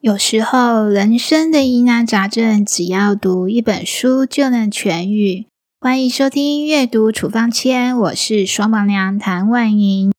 有时候，人生的疑难杂症，只要读一本书就能痊愈。欢迎收听阅读处方签，我是双榜娘谭万莹。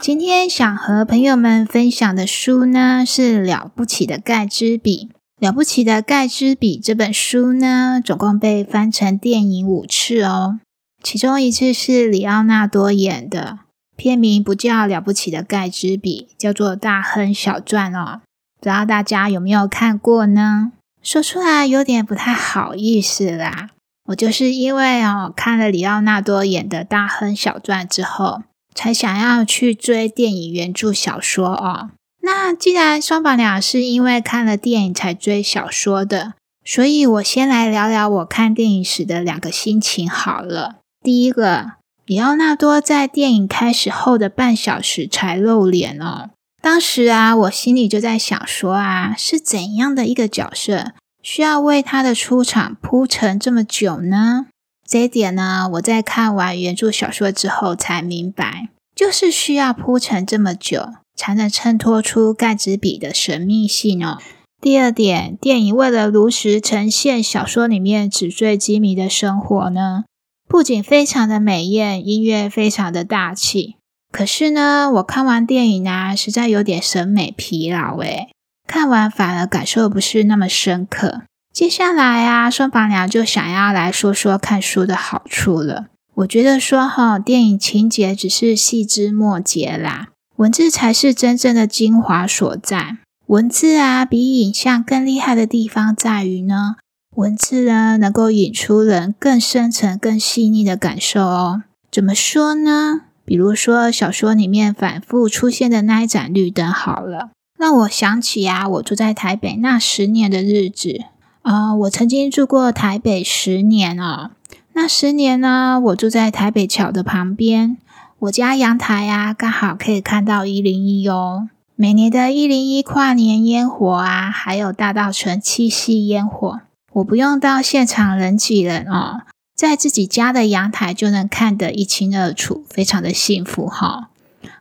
今天想和朋友们分享的书呢，是《了不起的盖茨比》。《了不起的盖茨比》这本书呢，总共被翻成电影五次哦。其中一次是里奥纳多演的，片名不叫《了不起的盖茨比》，叫做《大亨小传》哦。不知道大家有没有看过呢？说出来有点不太好意思啦。我就是因为哦看了里奥纳多演的《大亨小传》之后。才想要去追电影原著小说哦。那既然双宝娘是因为看了电影才追小说的，所以我先来聊聊我看电影时的两个心情好了。第一个，里奥纳多在电影开始后的半小时才露脸哦。当时啊，我心里就在想说啊，是怎样的一个角色需要为他的出场铺陈这么久呢？这一点呢，我在看完原著小说之后才明白，就是需要铺陈这么久，才能衬托出盖茨比的神秘性哦。第二点，电影为了如实呈现小说里面纸醉金迷的生活呢，不仅非常的美艳，音乐非常的大气，可是呢，我看完电影啊，实在有点审美疲劳诶，看完反而感受不是那么深刻。接下来啊，双房娘就想要来说说看书的好处了。我觉得说哈，电影情节只是细枝末节啦，文字才是真正的精华所在。文字啊，比影像更厉害的地方在于呢，文字呢能够引出人更深层、更细腻的感受哦。怎么说呢？比如说小说里面反复出现的那一盏绿灯，好了，让我想起啊，我住在台北那十年的日子。啊，我曾经住过台北十年哦。那十年呢，我住在台北桥的旁边，我家阳台啊，刚好可以看到一零一哦。每年的一零一跨年烟火啊，还有大稻城七夕烟火，我不用到现场人挤人哦，在自己家的阳台就能看得一清二楚，非常的幸福哈。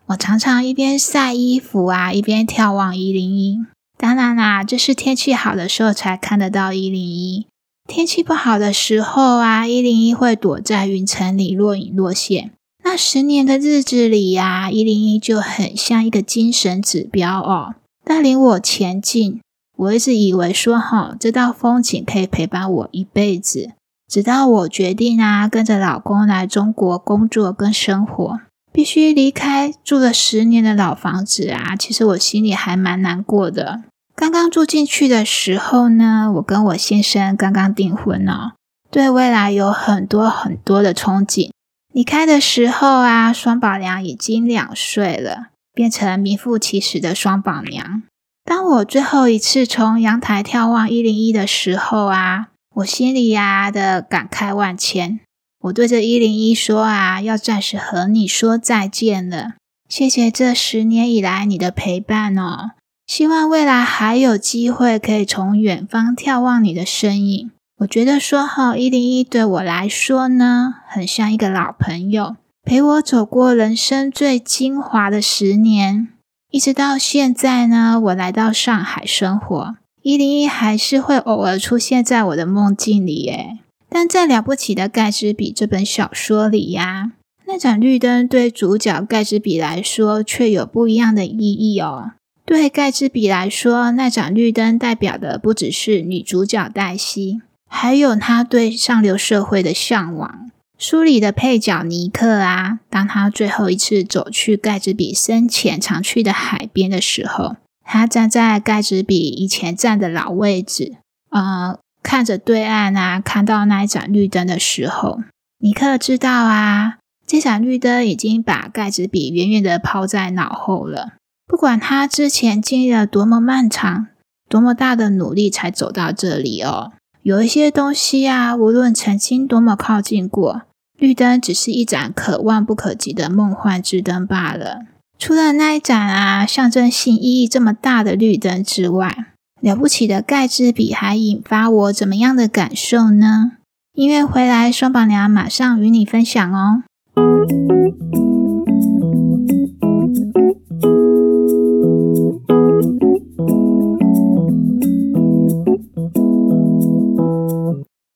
我常常一边晒衣服啊，一边眺望一零一。当然啦，这是天气好的时候才看得到一零一。天气不好的时候啊，一零一会躲在云层里若隐若现。那十年的日子里呀，一零一就很像一个精神指标哦，带领我前进。我一直以为说哈，这道风景可以陪伴我一辈子，直到我决定啊，跟着老公来中国工作跟生活。必须离开住了十年的老房子啊！其实我心里还蛮难过的。刚刚住进去的时候呢，我跟我先生刚刚订婚哦，对未来有很多很多的憧憬。离开的时候啊，双宝娘已经两岁了，变成名副其实的双宝娘。当我最后一次从阳台眺望一零一的时候啊，我心里呀的感慨万千。我对着一零一说啊，要暂时和你说再见了。谢谢这十年以来你的陪伴哦，希望未来还有机会可以从远方眺望你的身影。我觉得说好一零一对我来说呢，很像一个老朋友，陪我走过人生最精华的十年，一直到现在呢，我来到上海生活，一零一还是会偶尔出现在我的梦境里耶。但在《了不起的盖茨比》这本小说里呀，那盏绿灯对主角盖茨比来说却有不一样的意义哦。对盖茨比来说，那盏绿灯代表的不只是女主角黛西，还有他对上流社会的向往。书里的配角尼克啊，当他最后一次走去盖茨比生前常去的海边的时候，他站在盖茨比以前站的老位置，呃。看着对岸啊，看到那一盏绿灯的时候，尼克知道啊，这盏绿灯已经把盖茨比远远的抛在脑后了。不管他之前经历了多么漫长、多么大的努力才走到这里哦，有一些东西啊，无论曾经多么靠近过，绿灯只是一盏可望不可及的梦幻之灯罢了。除了那一盏啊象征性意义这么大的绿灯之外，了不起的盖之笔还引发我怎么样的感受呢？音乐回来，双宝娘马上与你分享哦。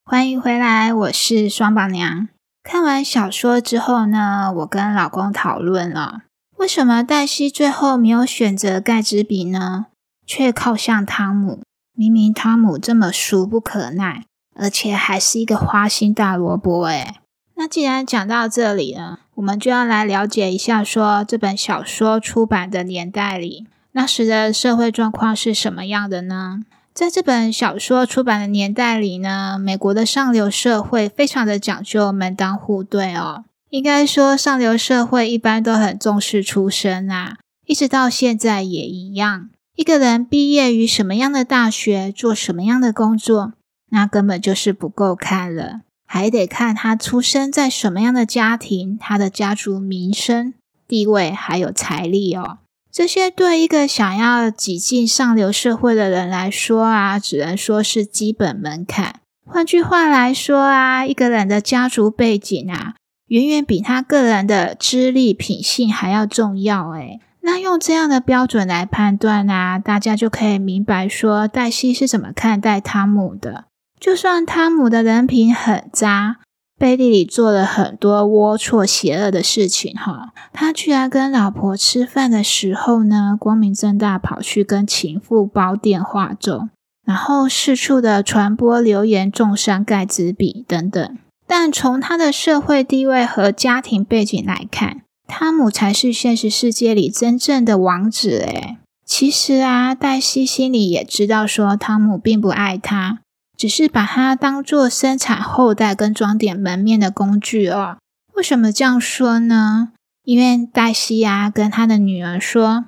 欢迎回来，我是双宝娘。看完小说之后呢，我跟老公讨论了，为什么黛西最后没有选择盖之笔呢？却靠向汤姆。明明汤姆这么俗不可耐，而且还是一个花心大萝卜。诶那既然讲到这里了，我们就要来了解一下，说这本小说出版的年代里，那时的社会状况是什么样的呢？在这本小说出版的年代里呢，美国的上流社会非常的讲究门当户对哦。应该说，上流社会一般都很重视出身啊，一直到现在也一样。一个人毕业于什么样的大学，做什么样的工作，那根本就是不够看了，还得看他出生在什么样的家庭，他的家族名声、地位还有财力哦。这些对一个想要挤进上流社会的人来说啊，只能说是基本门槛。换句话来说啊，一个人的家族背景啊，远远比他个人的资历、品性还要重要。诶那用这样的标准来判断啊，大家就可以明白说，黛西是怎么看待汤姆的。就算汤姆的人品很渣。背地里做了很多龌龊邪恶的事情，哈，他居然跟老婆吃饭的时候呢，光明正大跑去跟情妇煲电话粥，然后四处的传播流言，重伤盖茨比等等。但从他的社会地位和家庭背景来看，汤姆才是现实世界里真正的王子。诶其实啊，黛西心里也知道，说汤姆并不爱他。只是把它当做生产后代跟装点门面的工具哦。为什么这样说呢？因为黛西啊跟他的女儿说，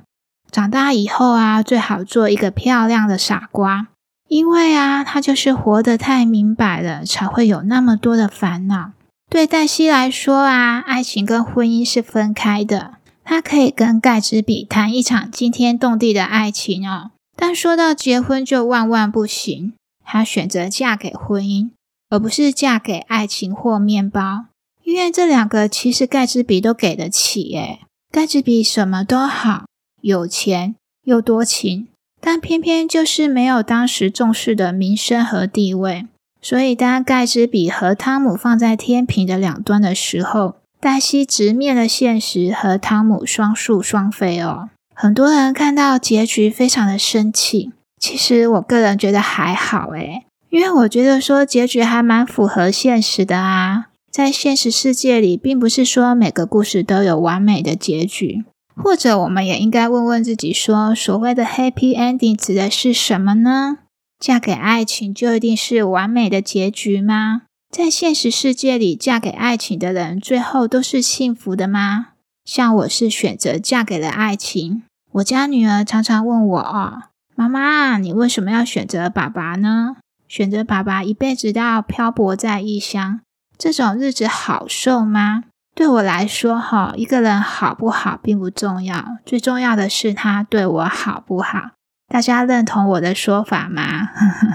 长大以后啊最好做一个漂亮的傻瓜，因为啊他就是活得太明白了，才会有那么多的烦恼。对黛西来说啊，爱情跟婚姻是分开的，她可以跟盖茨比谈一场惊天动地的爱情哦，但说到结婚就万万不行。她选择嫁给婚姻，而不是嫁给爱情或面包，因为这两个其实盖茨比都给得起。诶盖茨比什么都好，有钱又多情，但偏偏就是没有当时重视的名声和地位。所以，当盖茨比和汤姆放在天平的两端的时候，黛西直面了现实，和汤姆双宿双飞哦。很多人看到结局，非常的生气。其实我个人觉得还好诶，因为我觉得说结局还蛮符合现实的啊。在现实世界里，并不是说每个故事都有完美的结局，或者我们也应该问问自己说，所谓的 happy ending 指的是什么呢？嫁给爱情就一定是完美的结局吗？在现实世界里，嫁给爱情的人最后都是幸福的吗？像我是选择嫁给了爱情，我家女儿常常问我哦。妈妈，你为什么要选择爸爸呢？选择爸爸一辈子都要漂泊在异乡，这种日子好受吗？对我来说，哈，一个人好不好并不重要，最重要的是他对我好不好。大家认同我的说法吗？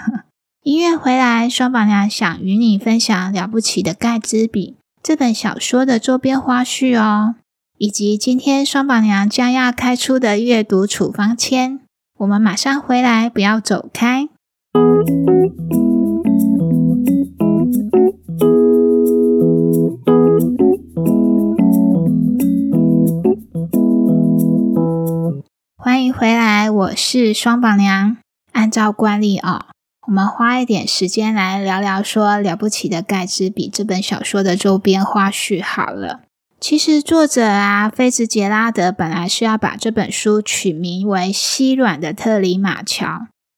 音乐回来，双宝娘想与你分享《了不起的盖茨比》这本小说的周边花絮哦，以及今天双宝娘将要开出的阅读处方签。我们马上回来，不要走开。迎回来，我是双榜娘。按照惯例哦，我们花一点时间来聊聊说《了不起的盖茨比》这本小说的周边花絮好了。其实作者啊，菲茨杰拉德本来是要把这本书取名为《稀软的特里马乔》，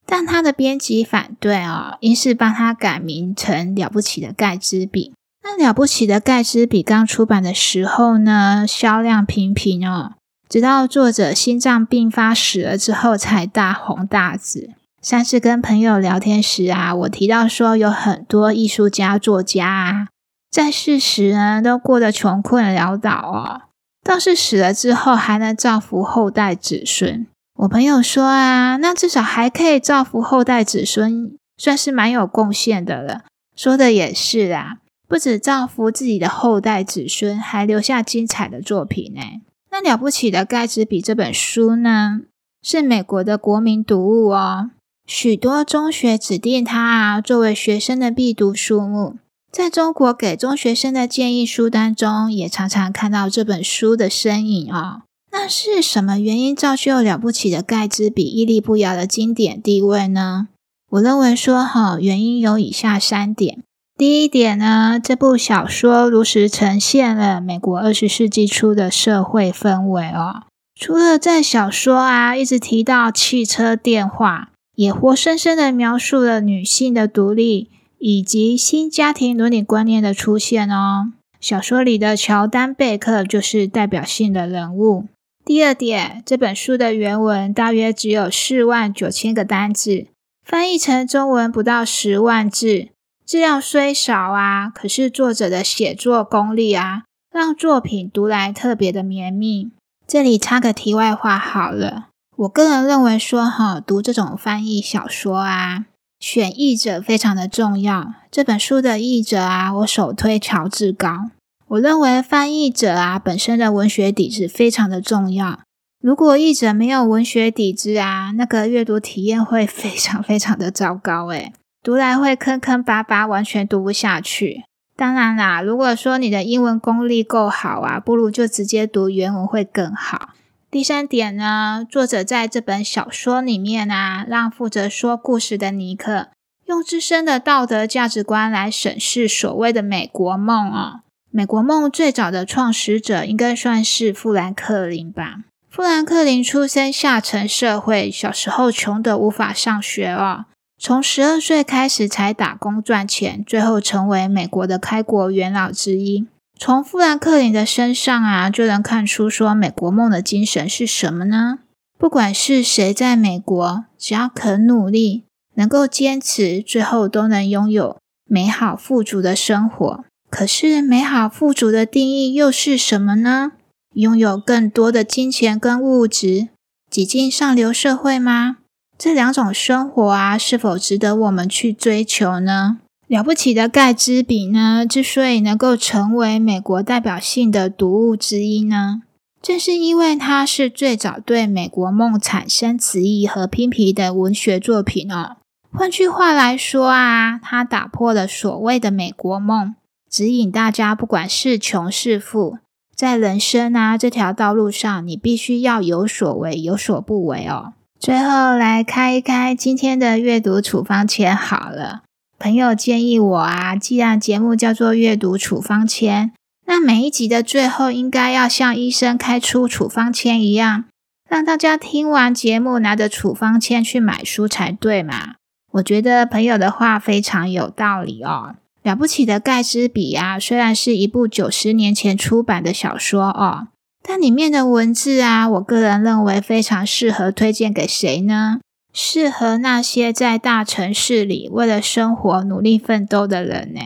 但他的编辑反对哦，于是帮他改名成《了不起的盖茨比》。那《了不起的盖茨比》刚出版的时候呢，销量平平哦，直到作者心脏病发死了之后，才大红大紫。上次跟朋友聊天时啊，我提到说，有很多艺术家、作家啊。在世时呢，都过得穷困潦倒哦。倒是死了之后还能造福后代子孙。我朋友说啊，那至少还可以造福后代子孙，算是蛮有贡献的了。说的也是啊，不止造福自己的后代子孙，还留下精彩的作品呢。那了不起的盖茨比这本书呢，是美国的国民读物哦，许多中学指定它啊作为学生的必读书目。在中国给中学生的建议书单中，也常常看到这本书的身影哦。那是什么原因造就了不起的盖茨比屹立不摇的经典地位呢？我认为说哈，原因有以下三点。第一点呢，这部小说如实呈现了美国二十世纪初的社会氛围哦。除了在小说啊一直提到汽车、电话，也活生生的描述了女性的独立。以及新家庭伦理观念的出现哦。小说里的乔丹·贝克就是代表性的人物。第二点，这本书的原文大约只有四万九千个单字，翻译成中文不到十万字，字量虽少啊，可是作者的写作功力啊，让作品读来特别的绵密。这里插个题外话好了，我个人认为说哈，读这种翻译小说啊。选译者非常的重要。这本书的译者啊，我首推乔治高。我认为翻译者啊本身的文学底子非常的重要。如果译者没有文学底子啊，那个阅读体验会非常非常的糟糕，诶读来会坑坑巴巴，完全读不下去。当然啦，如果说你的英文功力够好啊，不如就直接读原文会更好。第三点呢，作者在这本小说里面啊，让负责说故事的尼克用自身的道德价值观来审视所谓的美国梦啊。美国梦最早的创始者应该算是富兰克林吧。富兰克林出生下层社会，小时候穷得无法上学哦，从十二岁开始才打工赚钱，最后成为美国的开国元老之一。从富兰克林的身上啊，就能看出说美国梦的精神是什么呢？不管是谁在美国，只要肯努力，能够坚持，最后都能拥有美好富足的生活。可是，美好富足的定义又是什么呢？拥有更多的金钱跟物质，挤进上流社会吗？这两种生活啊，是否值得我们去追求呢？了不起的盖茨比呢，之所以能够成为美国代表性的读物之一呢，正是因为它是最早对美国梦产生词意和拼皮的文学作品哦。换句话来说啊，它打破了所谓的美国梦，指引大家不管是穷是富，在人生啊这条道路上，你必须要有所为，有所不为哦。最后来开一开今天的阅读处方签好了。朋友建议我啊，既然节目叫做阅读处方签，那每一集的最后应该要像医生开出处方签一样，让大家听完节目拿着处方签去买书才对嘛？我觉得朋友的话非常有道理哦。了不起的盖茨比啊，虽然是一部九十年前出版的小说哦，但里面的文字啊，我个人认为非常适合推荐给谁呢？适合那些在大城市里为了生活努力奋斗的人呢？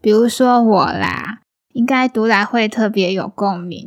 比如说我啦，应该读来会特别有共鸣。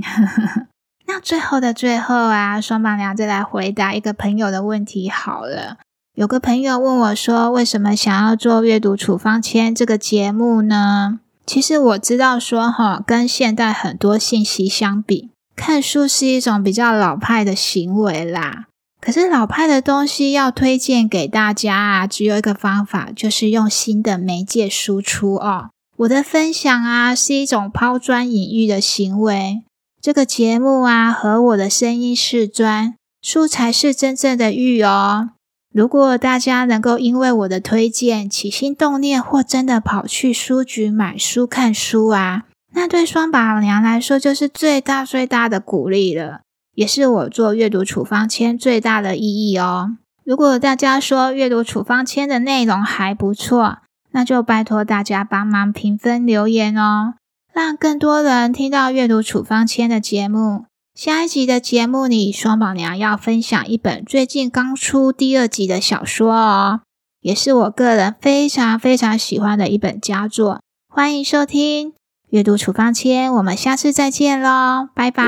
那最后的最后啊，双榜娘再来回答一个朋友的问题好了。有个朋友问我说，为什么想要做阅读处方签这个节目呢？其实我知道说哈，跟现代很多信息相比，看书是一种比较老派的行为啦。可是老派的东西要推荐给大家啊，只有一个方法，就是用新的媒介输出哦。我的分享啊，是一种抛砖引玉的行为。这个节目啊，和我的声音是砖，书才是真正的玉哦。如果大家能够因为我的推荐起心动念，或真的跑去书局买书看书啊，那对双宝娘来说就是最大最大的鼓励了。也是我做阅读处方签最大的意义哦。如果大家说阅读处方签的内容还不错，那就拜托大家帮忙评分留言哦，让更多人听到阅读处方签的节目。下一集的节目里，双宝娘要分享一本最近刚出第二集的小说哦，也是我个人非常非常喜欢的一本佳作。欢迎收听。阅读处方签，我们下次再见喽，拜拜。